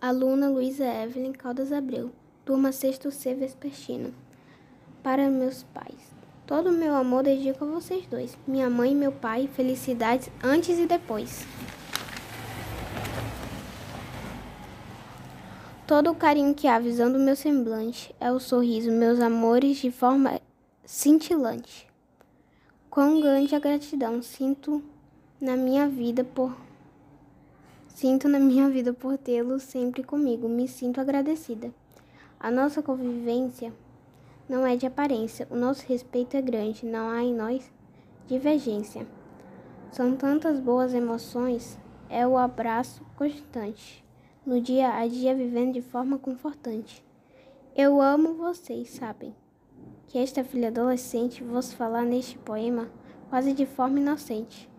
Aluna Luísa Evelyn Caldas Abreu, turma 6 C Vespertino. Para meus pais. Todo o meu amor dedico a vocês dois, minha mãe e meu pai. Felicidades antes e depois. Todo o carinho que há visando meu semblante é o sorriso, meus amores, de forma cintilante. Quão grande a gratidão sinto na minha vida por sinto na minha vida por tê-lo sempre comigo. Me sinto agradecida. A nossa convivência não é de aparência. O nosso respeito é grande. Não há em nós divergência. São tantas boas emoções. É o abraço constante. No dia a dia vivendo de forma confortante. Eu amo vocês, sabem? que esta filha adolescente vos falar neste poema quase de forma inocente.